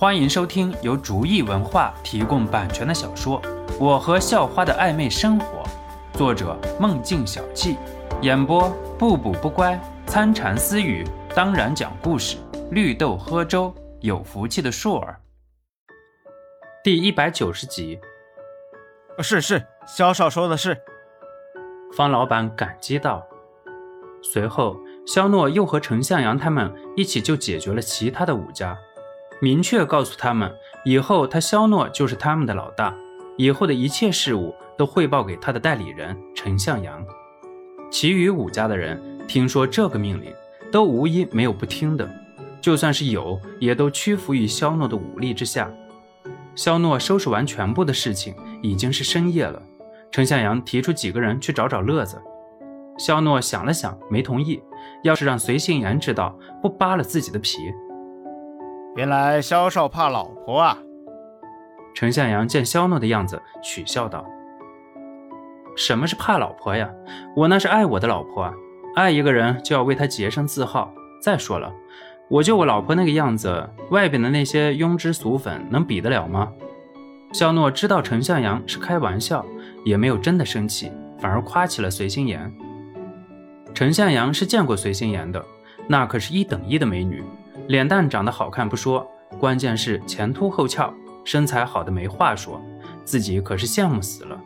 欢迎收听由竹意文化提供版权的小说《我和校花的暧昧生活》，作者梦境小憩，演播不补不乖、参禅私语，当然讲故事，绿豆喝粥，有福气的硕儿。第一百九十集，是是，萧少说的是。方老板感激道。随后，肖诺又和陈向阳他们一起就解决了其他的五家，明确告诉他们，以后他肖诺就是他们的老大，以后的一切事务都汇报给他的代理人陈向阳。其余五家的人听说这个命令，都无一没有不听的，就算是有，也都屈服于肖诺的武力之下。肖诺收拾完全部的事情，已经是深夜了。陈向阳提出几个人去找找乐子。肖诺想了想，没同意。要是让随心言知道，不扒了自己的皮。原来萧少怕老婆啊！陈向阳见肖诺的样子，取笑道：“什么是怕老婆呀？我那是爱我的老婆啊！爱一个人就要为他洁身自好。再说了，我就我老婆那个样子，外边的那些庸脂俗粉能比得了吗？”肖诺知道陈向阳是开玩笑，也没有真的生气，反而夸起了随心言。陈向阳是见过随心妍的，那可是一等一的美女，脸蛋长得好看不说，关键是前凸后翘，身材好的没话说，自己可是羡慕死了。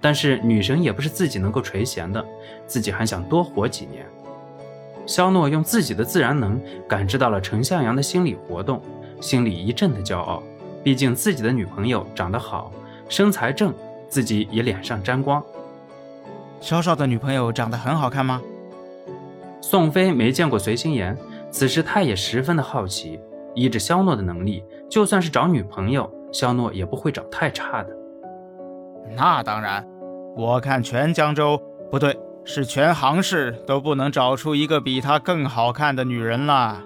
但是女神也不是自己能够垂涎的，自己还想多活几年。肖诺用自己的自然能感知到了陈向阳的心理活动，心里一阵的骄傲，毕竟自己的女朋友长得好，身材正，自己也脸上沾光。肖少的女朋友长得很好看吗？宋飞没见过随心妍，此时他也十分的好奇。依着肖诺的能力，就算是找女朋友，肖诺也不会找太差的。那当然，我看全江州不对，是全杭市都不能找出一个比她更好看的女人了。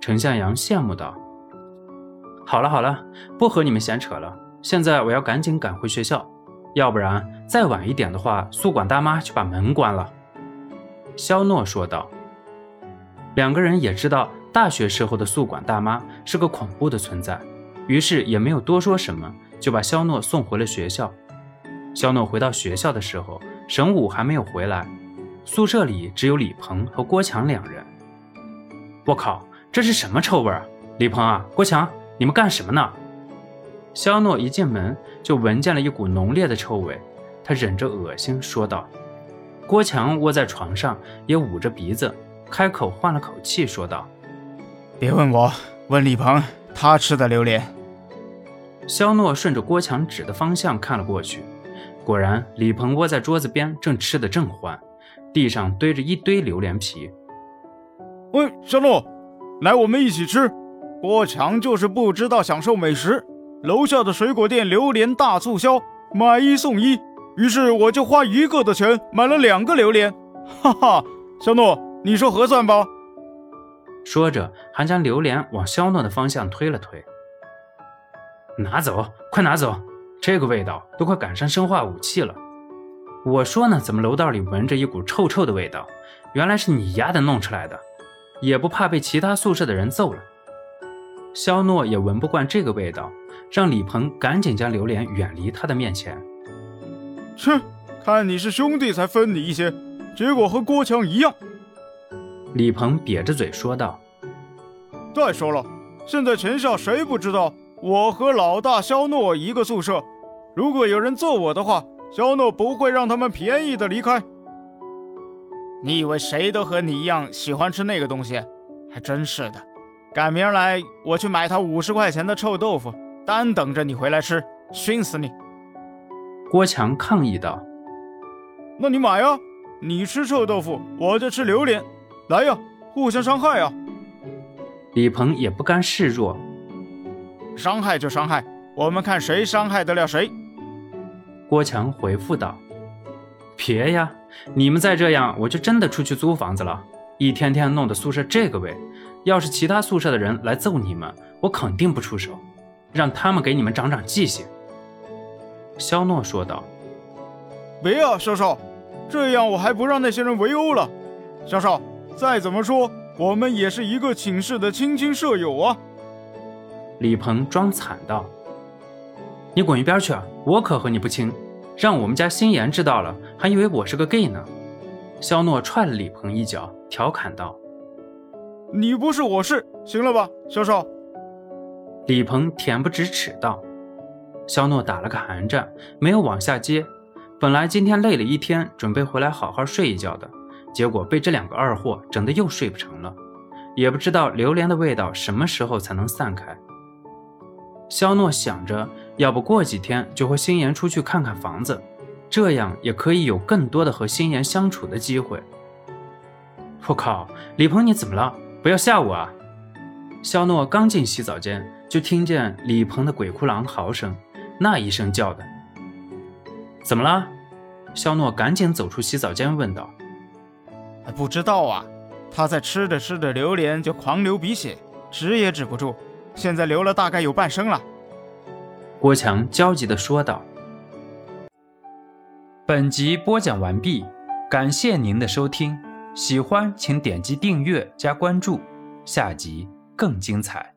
陈向阳羡慕道：“好了好了，不和你们闲扯了，现在我要赶紧赶回学校，要不然再晚一点的话，宿管大妈就把门关了。”肖诺说道：“两个人也知道大学时候的宿管大妈是个恐怖的存在，于是也没有多说什么，就把肖诺送回了学校。肖诺回到学校的时候，沈武还没有回来，宿舍里只有李鹏和郭强两人。我靠，这是什么臭味啊！李鹏啊，郭强，你们干什么呢？”肖诺一进门就闻见了一股浓烈的臭味，他忍着恶心说道。郭强窝在床上，也捂着鼻子，开口换了口气说道：“别问我，问李鹏，他吃的榴莲。”肖诺顺着郭强指的方向看了过去，果然李鹏窝在桌子边，正吃得正欢，地上堆着一堆榴莲皮。喂，肖诺，来，我们一起吃。郭强就是不知道享受美食，楼下的水果店榴莲大促销，买一送一。于是我就花一个的钱买了两个榴莲，哈哈，肖诺，你说合算不？说着，还将榴莲往肖诺的方向推了推。拿走，快拿走！这个味道都快赶上生化武器了。我说呢，怎么楼道里闻着一股臭臭的味道？原来是你丫的弄出来的，也不怕被其他宿舍的人揍了。肖诺也闻不惯这个味道，让李鹏赶紧将榴莲远离他的面前。切，看你是兄弟才分你一些，结果和郭强一样。李鹏瘪着嘴说道：“再说了，现在全校谁不知道我和老大肖诺一个宿舍？如果有人揍我的话，肖诺不会让他们便宜的离开。你以为谁都和你一样喜欢吃那个东西？还真是的，赶明儿来我去买他五十块钱的臭豆腐，单等着你回来吃，熏死你！”郭强抗议道：“那你买呀，你吃臭豆腐，我就吃榴莲，来呀，互相伤害呀！”李鹏也不甘示弱：“伤害就伤害，我们看谁伤害得了谁。”郭强回复道：“别呀，你们再这样，我就真的出去租房子了。一天天弄得宿舍这个味，要是其他宿舍的人来揍你们，我肯定不出手，让他们给你们长长记性。”肖诺说道：“别啊，肖少，这样我还不让那些人围殴了。少少，再怎么说，我们也是一个寝室的亲亲舍友啊。”李鹏装惨道：“你滚一边去！我可和你不亲，让我们家心妍知道了，还以为我是个 gay 呢。”肖诺踹了李鹏一脚，调侃道：“你不是我是，行了吧，肖少？”李鹏恬不知耻道。肖诺打了个寒战，没有往下接。本来今天累了一天，准备回来好好睡一觉的，结果被这两个二货整得又睡不成了。也不知道榴莲的味道什么时候才能散开。肖诺想着，要不过几天就和心妍出去看看房子，这样也可以有更多的和心妍相处的机会。我靠，李鹏你怎么了？不要吓我啊！肖诺刚进洗澡间，就听见李鹏的鬼哭狼嚎声，那一声叫的。怎么了？肖诺赶紧走出洗澡间问道。不知道啊。他在吃着吃着榴莲就狂流鼻血，止也止不住，现在流了大概有半升了。郭强焦急地说道。本集播讲完毕，感谢您的收听，喜欢请点击订阅加关注，下集更精彩。